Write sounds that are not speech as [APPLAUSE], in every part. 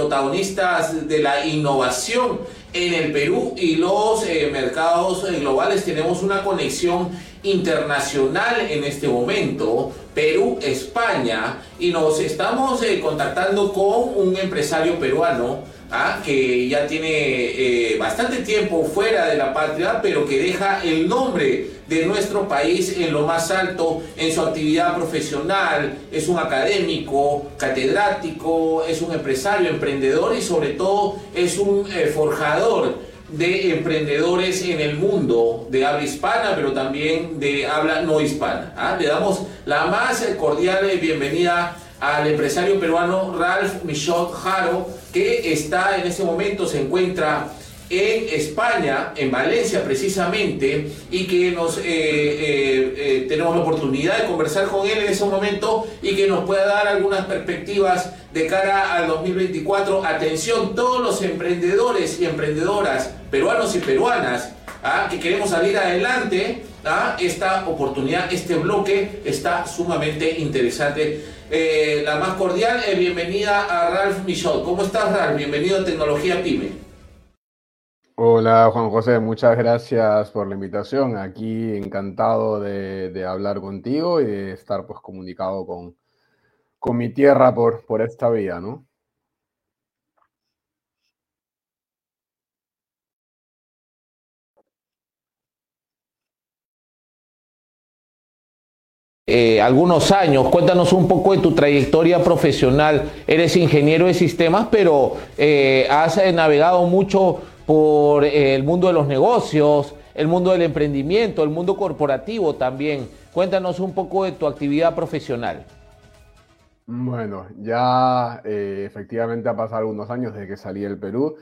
protagonistas de la innovación en el Perú y los eh, mercados eh, globales. Tenemos una conexión internacional en este momento, Perú-España, y nos estamos eh, contactando con un empresario peruano ¿ah? que ya tiene bastante tiempo fuera de la patria, pero que deja el nombre de nuestro país en lo más alto en su actividad profesional, es un académico, catedrático, es un empresario, emprendedor y sobre todo es un eh, forjador de emprendedores en el mundo de habla hispana, pero también de habla no hispana. ¿ah? Le damos la más cordial bienvenida al empresario peruano Ralph Michaud Jaro, que está en este momento, se encuentra en España, en Valencia precisamente, y que nos eh, eh, eh, tenemos la oportunidad de conversar con él en ese momento y que nos pueda dar algunas perspectivas de cara al 2024. Atención, todos los emprendedores y emprendedoras, peruanos y peruanas, ¿ah? que queremos salir adelante, ¿ah? esta oportunidad, este bloque está sumamente interesante. La más cordial bienvenida a Ralph Michaud. ¿Cómo estás, Ralph? Bienvenido a Tecnología Pyme. Hola Juan José, muchas gracias por la invitación. Aquí encantado de, hablar contigo y de estar pues comunicado con, con mi tierra por, por esta vía, ¿no? Eh, algunos años. Cuéntanos un poco de tu trayectoria profesional. Eres ingeniero de sistemas, pero eh, has eh, navegado mucho por el mundo de los negocios, el mundo del emprendimiento, el mundo corporativo también. Cuéntanos un poco de tu actividad profesional. Bueno, ya efectivamente ha pasado algunos años desde que salí del Perú.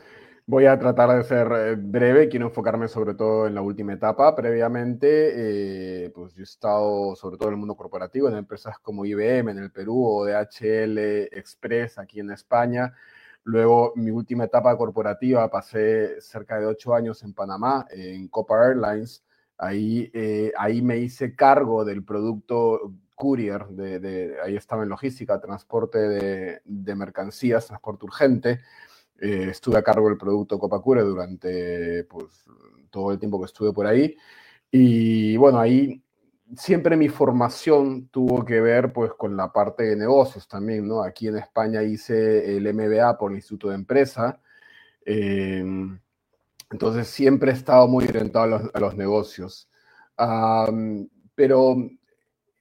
Voy a tratar de ser eh, breve, quiero enfocarme sobre todo en la última etapa. Previamente, eh, pues yo he estado sobre todo en el mundo corporativo, en empresas como IBM en el Perú o DHL Express aquí en España. Luego, mi última etapa corporativa, pasé cerca de ocho años en Panamá, en Copa Airlines. Ahí, eh, ahí me hice cargo del producto courier, de, ahí estaba en logística, transporte de, mercancías, transporte urgente. Eh, estuve a cargo del producto Copa Courier durante pues, todo el tiempo que estuve por ahí. Y bueno, ahí siempre mi formación tuvo que ver pues con la parte de negocios también, ¿no? Aquí en España hice el MBA por el Instituto de Empresa. Em, entonces siempre he estado muy orientado a los, negocios. pero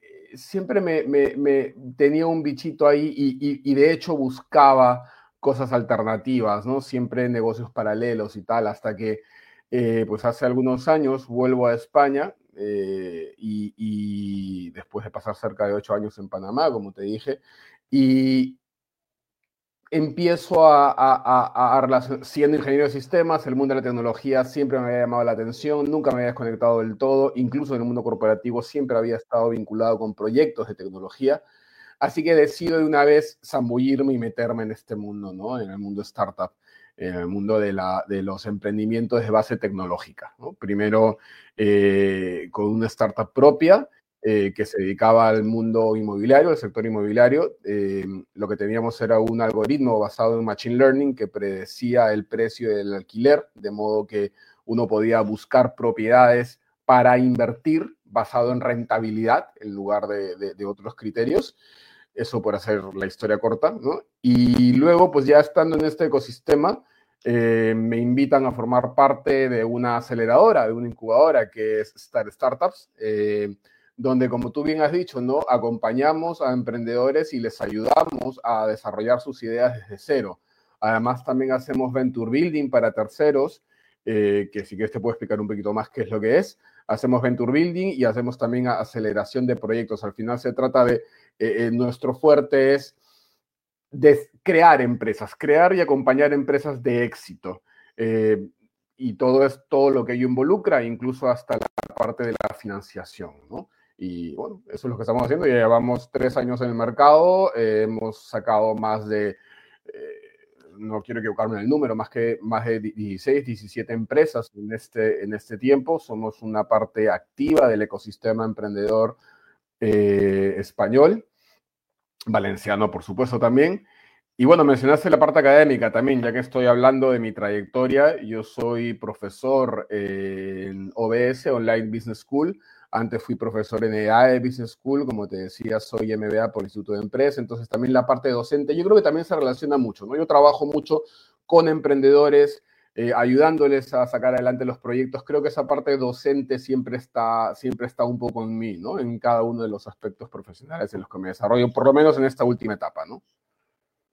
eh, siempre me, tenía un bichito ahí y, de hecho buscaba cosas alternativas, ¿no? Siempre negocios paralelos y tal, hasta que eh, pues hace algunos años vuelvo a España eh, y, después de pasar cerca de ocho años en Panamá, como te dije, y empiezo a, a, a, siendo ingeniero de sistemas, el mundo de la tecnología siempre me había llamado la atención, nunca me había desconectado del todo, incluso en el mundo corporativo siempre había estado vinculado con proyectos de tecnología, así que decido de una vez zambullirme y meterme en este mundo, ¿no? En el mundo startup en el mundo de, los emprendimientos de base tecnológica. Primero eh, con una startup propia eh, que se dedicaba al mundo inmobiliario, al sector inmobiliario. Eh, lo que teníamos era un algoritmo basado en Machine Learning que predecía el precio del alquiler, de modo que uno podía buscar propiedades para invertir basado en rentabilidad en lugar de otros criterios. Eso por hacer la historia corta, ¿no? Y luego, pues ya estando en este ecosistema, eh, me invitan a formar parte de una aceleradora, de una incubadora que es Star Startups, eh, donde, como tú bien has dicho, ¿no? Acompañamos a emprendedores y les ayudamos a desarrollar sus ideas desde cero. Además, también hacemos venture building para terceros, eh, que si quieres te puedo explicar un poquito más qué es lo que es. Hacemos venture building y hacemos también aceleración de proyectos. Al final se trata de eh, eh, nuestro fuerte es crear empresas, crear y acompañar empresas de éxito. Eh, y todo es todo lo que ello involucra, incluso hasta la parte de la financiación, ¿no? Y bueno, eso es lo que estamos haciendo. Ya llevamos tres años en el mercado, hemos sacado más de, no quiero equivocarme en el número, más, que, más de 16, 17 empresas en este, en este tiempo. Somos una parte activa del ecosistema emprendedor español valenciano por supuesto también. Y bueno, mencionaste la parte académica también, ya que estoy hablando de mi trayectoria. Yo soy profesor en OBS, Online Business School. Antes fui profesor en EAE Business School, como te decía, soy MBA por Instituto de Empresa, entonces también la parte docente, yo creo que también se relaciona mucho, ¿no? Yo trabajo mucho con emprendedores, eh, ayudándoles a sacar adelante los proyectos. Creo que esa parte docente siempre está, siempre está un poco en mí, ¿no? En cada uno de los aspectos profesionales en los que me desarrollo, por lo menos en esta última etapa, ¿no?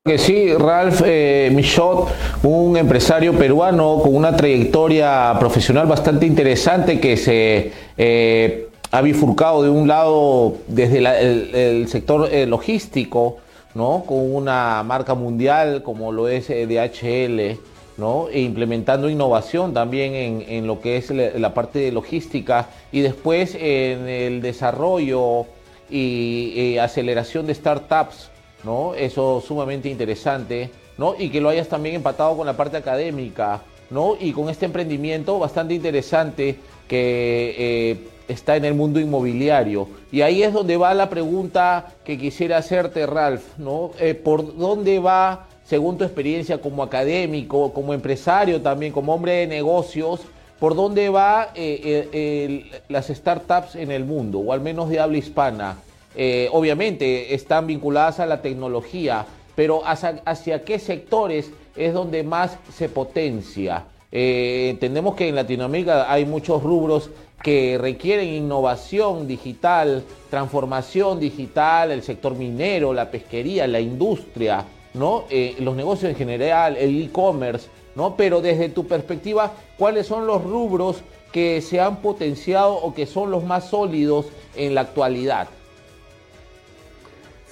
Que sí, Ralph eh, Michot, un empresario peruano con una trayectoria profesional bastante interesante que se eh, ha bifurcado de un lado desde el, sector eh, logístico, ¿no? con una marca mundial como lo es DHL, ¿no? e implementando innovación también en, lo que es la, parte de logística y después en el desarrollo y aceleración de startups ¿no? Eso sumamente interesante, ¿no? Y que lo hayas también empatado con la parte académica, ¿no? Y con este emprendimiento bastante interesante que eh, está en el mundo inmobiliario. Y ahí es donde va la pregunta que quisiera hacerte, Ralph, ¿no? Eh, ¿Por dónde va, según tu experiencia como académico, como empresario también, como hombre de negocios, por dónde va eh, las startups en el mundo, o al menos de habla hispana? Eh, obviamente están vinculadas a la tecnología, pero hacia, qué sectores es donde más se potencia. Eh, entendemos que en Latinoamérica hay muchos rubros que requieren innovación digital, transformación digital, el sector minero, la pesquería, la industria, ¿no? Eh, los negocios en general, el e-commerce, ¿no? Pero desde tu perspectiva, ¿cuáles son los rubros que se han potenciado o que son los más sólidos en la actualidad?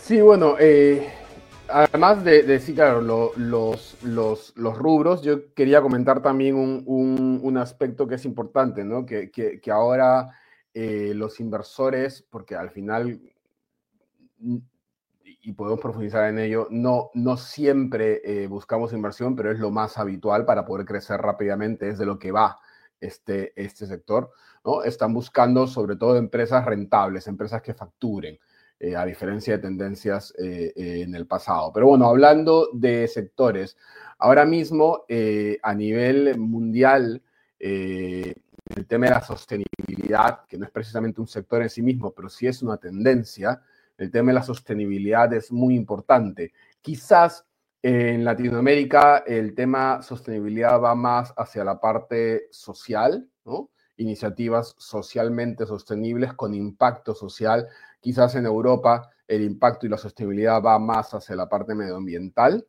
Sí, bueno, eh, además de, decir, claro, los, los, rubros, yo quería comentar también un, aspecto que es importante, ¿no? Que, ahora eh, los inversores, porque al final, y podemos profundizar en ello, no, no siempre eh, buscamos inversión, pero es lo más habitual para poder crecer rápidamente, es de lo que va este, este sector, ¿no? Están buscando sobre todo empresas rentables, empresas que facturen. Eh, a diferencia de tendencias eh, eh, en el pasado. Pero bueno, hablando de sectores, ahora mismo a nivel mundial, el tema de la sostenibilidad, que no es precisamente un sector en sí mismo, pero sí es una tendencia, el tema de la sostenibilidad es muy importante. Quizás en Latinoamérica el tema sostenibilidad va más hacia la parte social. Iniciativas socialmente sostenibles con impacto social Quizás en Europa el impacto y la sostenibilidad va más hacia la parte medioambiental,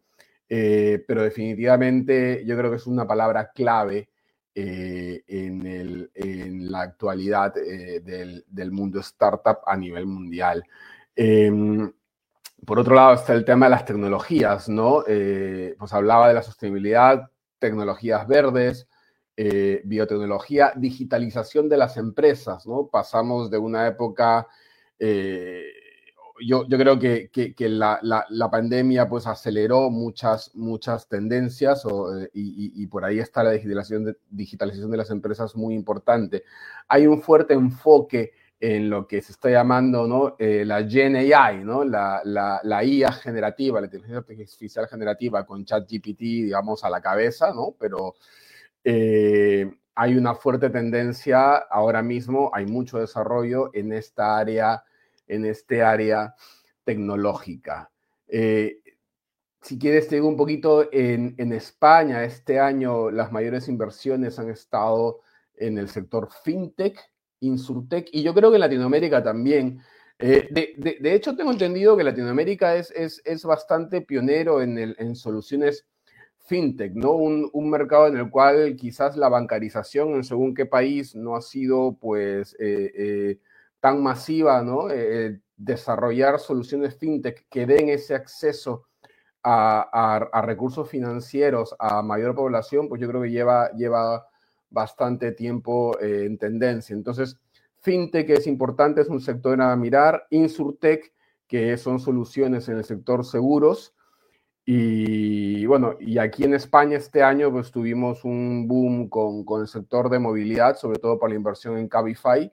eh, pero definitivamente yo creo que es una palabra clave eh, en, la actualidad eh, del, mundo startup a nivel mundial. Em, por otro lado está el tema de las tecnologías, ¿no? pues hablaba de la sostenibilidad, tecnologías verdes, biotecnología, digitalización de las empresas, ¿no? Pasamos de una época eh, yo, yo, creo que, que, la, la, pandemia pues aceleró muchas, muchas tendencias eh, y, por ahí está la digitalización de, digitalización de las empresas muy importante. Hay un fuerte enfoque en lo que se está llamando ¿no? Eh, la Gen AI, ¿no? la, la, IA generativa, la inteligencia artificial generativa con ChatGPT, digamos, a la cabeza, ¿no? pero hay una fuerte tendencia ahora mismo, hay mucho desarrollo en esta área, en este área tecnológica. Eh, si quieres, te digo un poquito, en, España este año las mayores inversiones han estado en el sector fintech, insurtech, y yo creo que en Latinoamérica también. Eh, de, hecho, tengo entendido que Latinoamérica es, es, bastante pionero en, el, en soluciones fintech, ¿no? Un, mercado en el cual quizás la bancarización en según qué país no ha sido pues eh, tan masiva, ¿no? Eh, desarrollar soluciones fintech que den ese acceso a, recursos financieros a mayor población, pues yo creo que lleva, lleva bastante tiempo en tendencia. Entonces, fintech es importante, es un sector a mirar, insurtech, que son soluciones en el sector seguros, y bueno, y aquí en España este año pues tuvimos un boom con, con el sector de movilidad, sobre todo para la inversión en Cabify.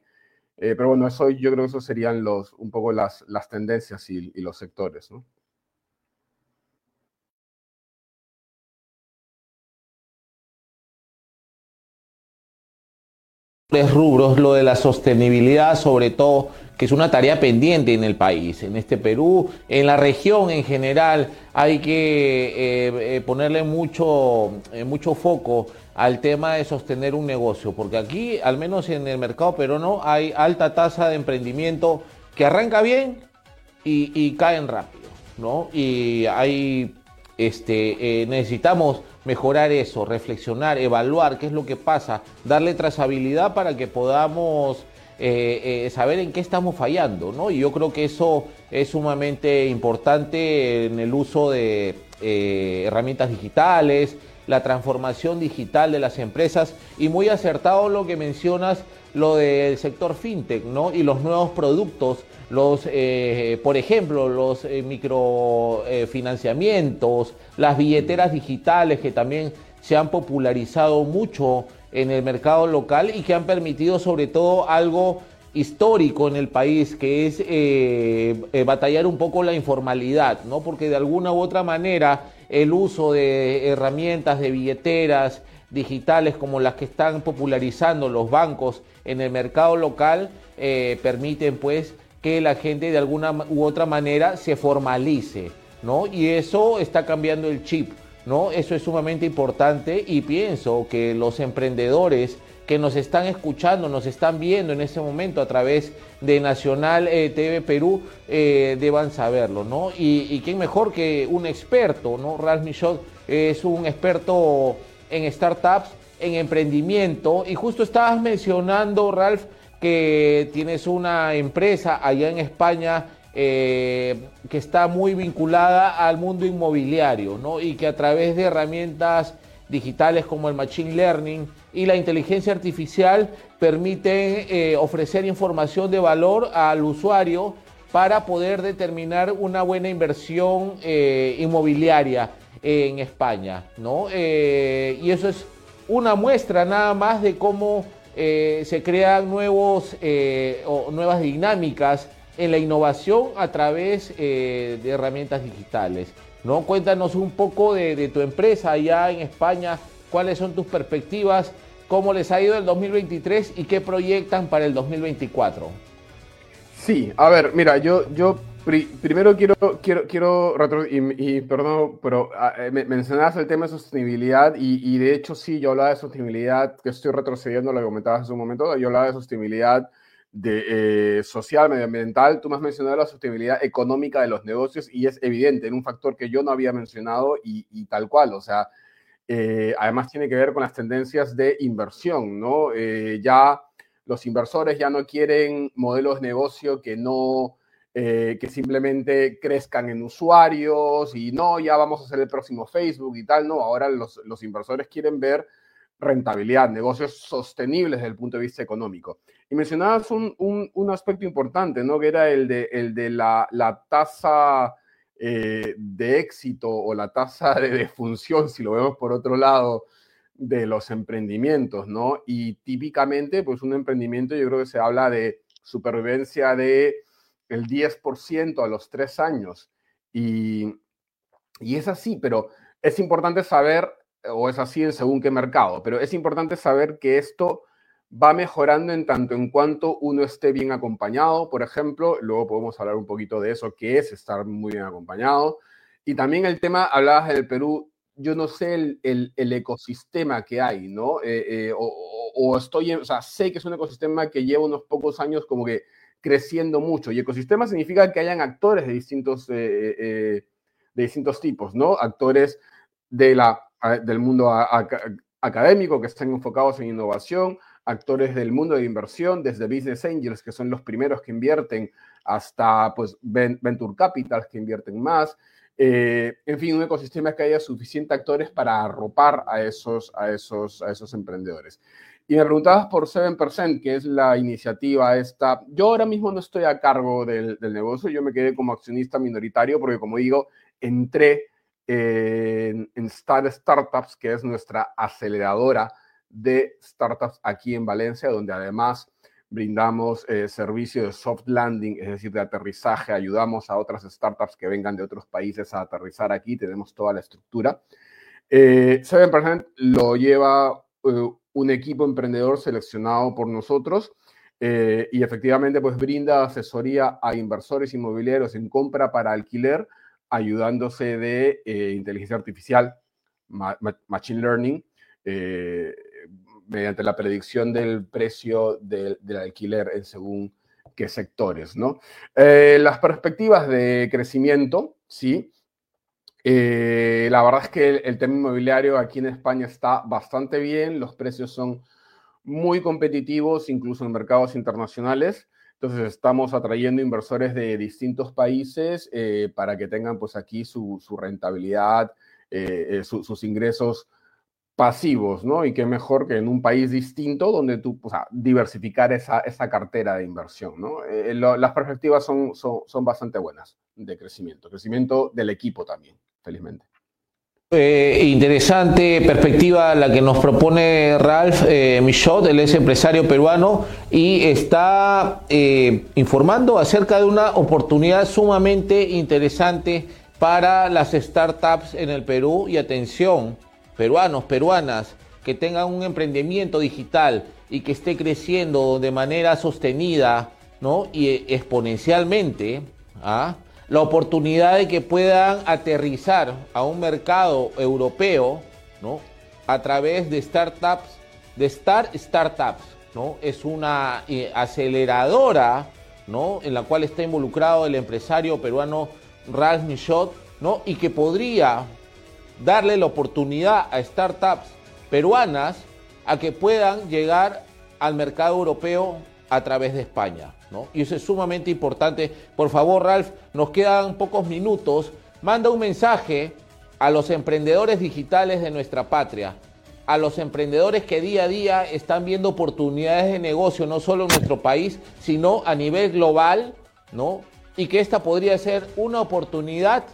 Eh, pero bueno, eso yo creo que esos serían los, un poco las, las tendencias y, y los sectores, ¿no? Rubros, lo de la sostenibilidad sobre todo, que es una tarea pendiente en el país, en este Perú, en la región en general, hay que eh, eh, ponerle mucho, eh, mucho foco al tema de sostener un negocio, porque aquí, al menos en el mercado peruano, hay alta tasa de emprendimiento que arranca bien y, y caen rápido, ¿no? Y hay, este, necesitamos mejorar eso, reflexionar, evaluar qué es lo que pasa, darle trazabilidad para que podamos eh, eh, saber en qué estamos fallando, ¿no? Y yo creo que eso es sumamente importante en el uso de eh, herramientas digitales, la transformación digital de las empresas y muy acertado lo que mencionas, lo del sector fintech, ¿no? Y los nuevos productos los, eh, por ejemplo, los eh, microfinanciamientos, las billeteras digitales que también se han popularizado mucho en el mercado local y que han permitido sobre todo algo histórico en el país, que es eh, batallar un poco la informalidad, ¿no? Porque de alguna u otra manera el uso de herramientas, de billeteras digitales como las que están popularizando los bancos en el mercado local, permiten pues que la gente de alguna u otra manera se formalice, ¿no? Y eso está cambiando el chip, ¿no? Eso es sumamente importante y pienso que los emprendedores que nos están escuchando, nos están viendo en este momento a través de Nacional eh, TV Perú, eh, deban saberlo, ¿no? Y, quién mejor que un experto, ¿no? Ralph Michaud es un experto en startups, en emprendimiento, y justo estabas mencionando, Ralph, que tienes una empresa allá en España eh, que está muy vinculada al mundo inmobiliario, ¿no? Y que a través de herramientas digitales como el Machine Learning y la inteligencia artificial permiten eh, ofrecer información de valor al usuario para poder determinar una buena inversión eh, inmobiliaria en España, ¿no? y eso es una muestra nada más de cómo eh, se crean nuevos, eh, o nuevas dinámicas en la innovación a través eh, de herramientas digitales. ¿no? Cuéntanos un poco de, tu empresa allá en España, cuáles son tus perspectivas, cómo les ha ido el 2023 y qué proyectan para el 2024. Sí, a ver, mira, yo, yo primero quiero, quiero, quiero y, perdón, pero ah, eh, mencionabas el tema de sostenibilidad y, de hecho sí, yo hablaba de sostenibilidad, que estoy retrocediendo lo que comentabas hace un momento, yo hablaba de sostenibilidad de, eh, social, medioambiental, tú me has mencionado la sostenibilidad económica de los negocios y es evidente, en un factor que yo no había mencionado y, tal cual, o sea, eh, además tiene que ver con las tendencias de inversión, ¿no? ya los inversores ya no quieren modelos de negocio que no eh, que simplemente crezcan en usuarios y no, ya vamos a hacer el próximo Facebook y tal, no, ahora los, los inversores quieren ver rentabilidad, negocios sostenibles desde el punto de vista económico. Y mencionabas un, un, aspecto importante, ¿no? Que era el de, el de la, la tasa eh, de éxito o la tasa de defunción, si lo vemos por otro lado, de los emprendimientos, ¿no? Y típicamente, pues un emprendimiento yo creo que se habla de supervivencia de el 10% a los tres años. Y, y es así, pero es importante saber, o es así en según qué mercado, pero es importante saber que esto va mejorando en tanto en cuanto uno esté bien acompañado, por ejemplo, luego podemos hablar un poquito de eso, que es estar muy bien acompañado. Y también el tema, hablabas del Perú, yo no sé el, el, ecosistema que hay, ¿no? Eh, eh, o, o, estoy, o sea, sé que es un ecosistema que lleva unos pocos años como que creciendo mucho. Y ecosistema significa que hayan actores de distintos, eh, eh, eh, de distintos tipos, ¿no? Actores de la, del mundo académico que están enfocados en innovación, actores del mundo de inversión, desde Business Angels, que son los primeros que invierten, hasta pues, Venture Capital, que invierten más. en fin, un ecosistema que haya suficientes actores para arropar a esos, a esos, a esos emprendedores. Y me preguntabas por 7%, que es la iniciativa esta. Yo ahora mismo no estoy a cargo del, negocio, yo me quedé como accionista minoritario porque, como digo, entré en, Star Startups, que es nuestra aceleradora de startups aquí en Valencia, donde además brindamos eh, servicio de soft landing, es decir, de aterrizaje, ayudamos a otras startups que vengan de otros países a aterrizar aquí, tenemos toda la estructura. Eh, 7% lo lleva eh, un equipo emprendedor seleccionado por nosotros eh, y efectivamente pues brinda asesoría a inversores inmobiliarios en compra para alquiler, ayudándose de eh, inteligencia artificial, machine learning, eh, mediante la predicción del precio del, alquiler en según qué sectores, ¿no? las perspectivas de crecimiento, sí. La verdad es que el, tema inmobiliario aquí en España está bastante bien, los precios son muy competitivos, incluso en mercados internacionales. Entonces estamos atrayendo inversores de distintos países eh, para que tengan pues aquí su, rentabilidad, eh, eh, sus ingresos pasivos, ¿no? Y qué mejor que en un país distinto donde tú, o sea, diversificar esa, cartera de inversión, ¿no? las perspectivas son bastante buenas de crecimiento, crecimiento del equipo también, felizmente. Eh, interesante perspectiva la que nos propone Ralph eh, Michaud, él es empresario peruano y está eh, informando acerca de una oportunidad sumamente interesante para las startups en el Perú y atención, peruanos, peruanas, que tengan un emprendimiento digital y que esté creciendo de manera sostenida ¿no? y exponencialmente. ¿ah? La oportunidad de que puedan aterrizar a un mercado europeo, ¿no? A través de startups, de Start Startups, ¿no? Es una eh, aceleradora, ¿no? En la cual está involucrado el empresario peruano Ralph Michot, ¿no? Y que podría darle la oportunidad a startups peruanas a que puedan llegar al mercado europeo a través de España. Y eso es sumamente importante. Por favor, Ralph, nos quedan pocos minutos. Manda un mensaje a los emprendedores digitales de nuestra patria, a los emprendedores que día a día están viendo oportunidades de negocio, no solo en nuestro país, sino a nivel global, ¿no? Y que esta podría ser una oportunidad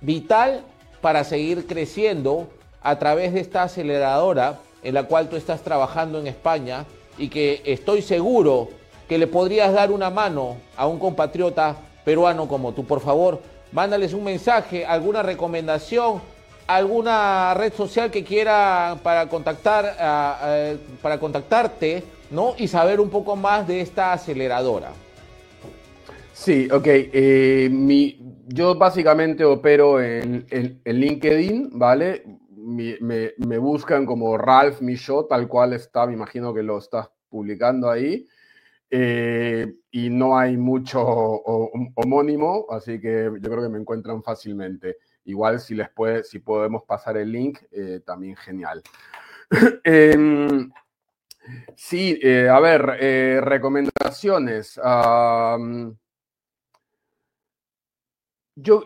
vital para seguir creciendo a través de esta aceleradora en la cual tú estás trabajando en España y que estoy seguro que le podrías dar una mano a un compatriota peruano como tú. Por favor, mándales un mensaje, alguna recomendación, alguna red social que quiera para contactar para contactarte, ¿no? Y saber un poco más de esta aceleradora. Sí, ok. Eh, mi, yo básicamente opero en, LinkedIn, ¿vale? Me, buscan como Ralph Michaud, tal cual está, me imagino que lo estás publicando ahí. Eh, y no hay mucho homónimo, así que yo creo que me encuentran fácilmente. Igual si les puede, si podemos pasar el link, eh, también genial. [LAUGHS] Em, sí, eh, a ver, recomendaciones. yo,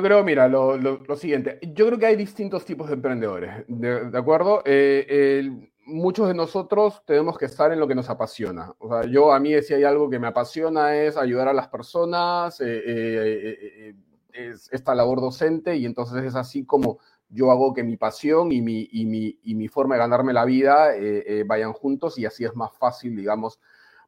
creo, mira, lo, lo, siguiente, yo creo que hay distintos tipos de emprendedores, ¿de, acuerdo? El, muchos de nosotros tenemos que estar en lo que nos apasiona. O sea, yo a mí si hay algo que me apasiona es ayudar a las personas, eh, eh, eh, es esta labor docente y entonces es así como yo hago que mi pasión y mi, y mi, y mi forma de ganarme la vida vayan juntos y así es más fácil, digamos,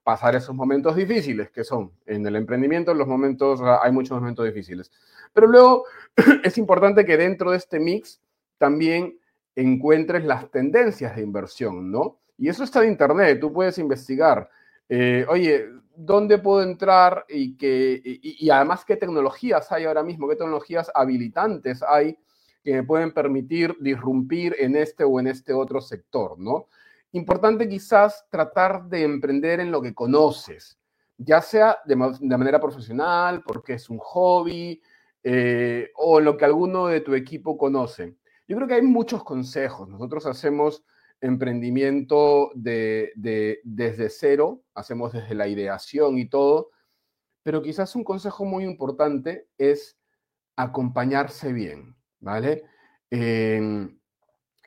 pasar esos momentos difíciles que son en el emprendimiento, en los momentos, hay muchos momentos difíciles. Pero luego [CLEARS THROAT] es importante que dentro de este mix también encuentres las tendencias de inversión, ¿no? Y eso está en Internet, tú puedes investigar, eh, oye, ¿dónde puedo entrar y, que, y, además qué tecnologías hay ahora mismo, qué tecnologías habilitantes hay que me pueden permitir disrumpir en este o en este otro sector, ¿no? Importante quizás tratar de emprender en lo que conoces, ya sea de, manera profesional, porque es un hobby, eh, o lo que alguno de tu equipo conoce. Yo creo que hay muchos consejos. Nosotros hacemos emprendimiento de, desde cero, hacemos desde la ideación y todo, pero quizás un consejo muy importante es acompañarse bien, ¿vale?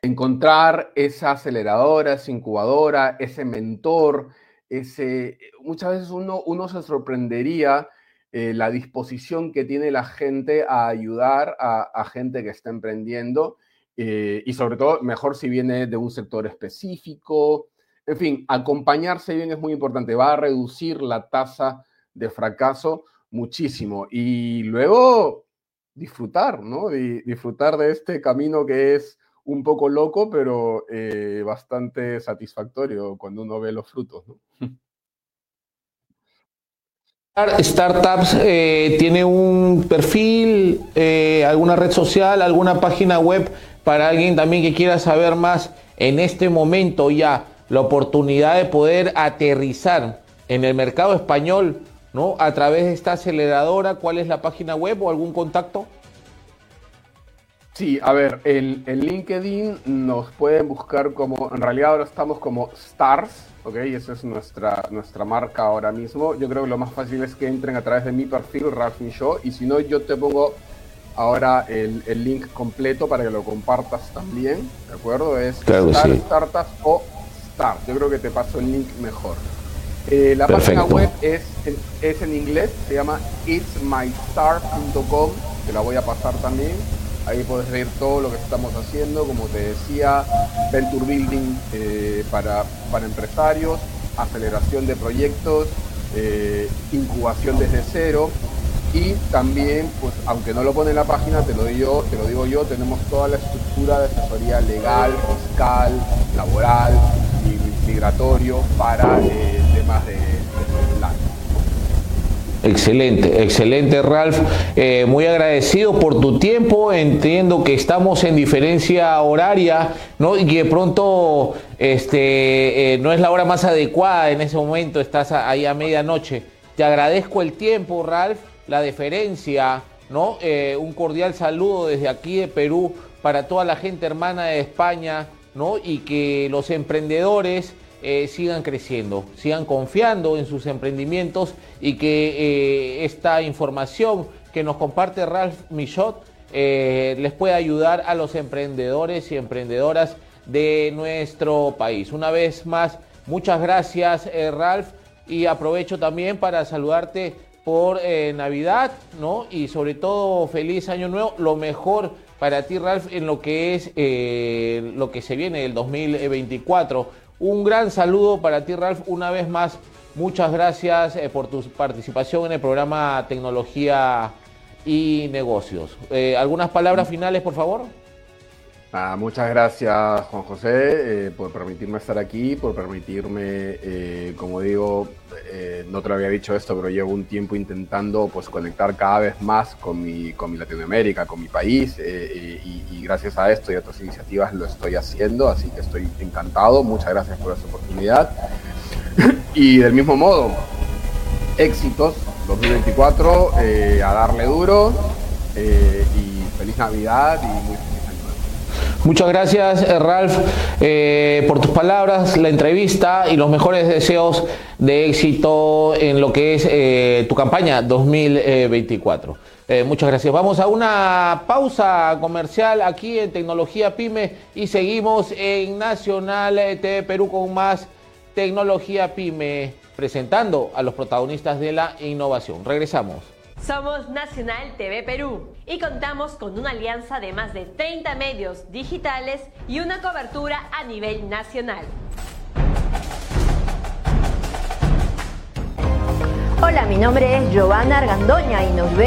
Encontrar esa aceleradora, esa incubadora, ese mentor, ese, muchas veces uno, uno se sorprendería eh, la disposición que tiene la gente a ayudar a, gente que está emprendiendo eh, y sobre todo, mejor si viene de un sector específico. En fin, acompañarse bien es muy importante, va a reducir la tasa de fracaso muchísimo. Y luego disfrutar, ¿no? disfrutar de este camino que es un poco loco, pero eh, bastante satisfactorio cuando uno ve los frutos. [LAUGHS] Startups eh, tiene un perfil, eh, alguna red social, alguna página web para alguien también que quiera saber más en este momento ya la oportunidad de poder aterrizar en el mercado español, ¿no? A través de esta aceleradora, ¿cuál es la página web o algún contacto? Sí, a ver, en, LinkedIn nos pueden buscar como, en realidad ahora estamos como Stars, ¿ok? Esa es nuestra, nuestra marca ahora mismo. Yo creo que lo más fácil es que entren a través de mi perfil, Ralph Show, y si no, yo te pongo ahora el, link completo para que lo compartas también, ¿de acuerdo? Es Star, Startups o Stars. Yo creo que te paso el link mejor. Eh, la página web es, es en inglés, se llama itsmystar.com, te la voy a pasar también Ahí puedes ver todo lo que estamos haciendo, como te decía, Venture Building eh, para, para empresarios, aceleración de proyectos, eh, incubación desde cero. Y también, pues aunque no lo pone en la página, te lo digo, te lo digo yo, tenemos toda la estructura de asesoría legal, fiscal, laboral migratorio para eh, temas de Excelente, excelente Ralph. Eh, muy agradecido por tu tiempo. Entiendo que estamos en diferencia horaria, ¿no? Y que de pronto este, eh, no es la hora más adecuada en ese momento, estás ahí a medianoche. Te agradezco el tiempo, Ralph, la deferencia, ¿no? Eh, un cordial saludo desde aquí de Perú para toda la gente hermana de España, ¿no? Y que los emprendedores eh, sigan creciendo, sigan confiando en sus emprendimientos y que eh, esta información que nos comparte Ralph Michot eh, les pueda ayudar a los emprendedores y emprendedoras de nuestro país. Una vez más, muchas gracias Ralph y aprovecho también para saludarte por Navidad, ¿no? Y sobre todo feliz año nuevo, lo mejor para ti Ralph en lo que es lo que se viene del 2024 un gran saludo para ti, Ralph. Una vez más, muchas gracias eh, por tu participación en el programa Tecnología y Negocios. Eh, ¿Algunas palabras finales, por favor? Muchas gracias, Juan José, eh, por permitirme estar aquí, por permitirme, como digo, no te lo había dicho esto, pero llevo un tiempo intentando pues, conectar cada vez más con mi, con mi Latinoamérica, con mi país, y, gracias a esto y a otras iniciativas lo estoy haciendo, así que estoy encantado. Muchas gracias por esta oportunidad. [COUGHS] y del mismo modo, éxitos 2024, a darle duro, y feliz Navidad y muy Muchas gracias, eh, Ralph, eh, por tus palabras, la entrevista y los mejores deseos de éxito en lo que es eh, tu campaña 2024. muchas gracias. Vamos a una pausa comercial aquí en Tecnología Pyme y seguimos en Nacional TV Perú con más Tecnología Pyme presentando a los protagonistas de la innovación. Regresamos. Somos Nacional TV Perú y contamos con una alianza de más de 30 medios digitales y una cobertura a nivel nacional. Hola, mi nombre es Giovanna Argandoña y nos vemos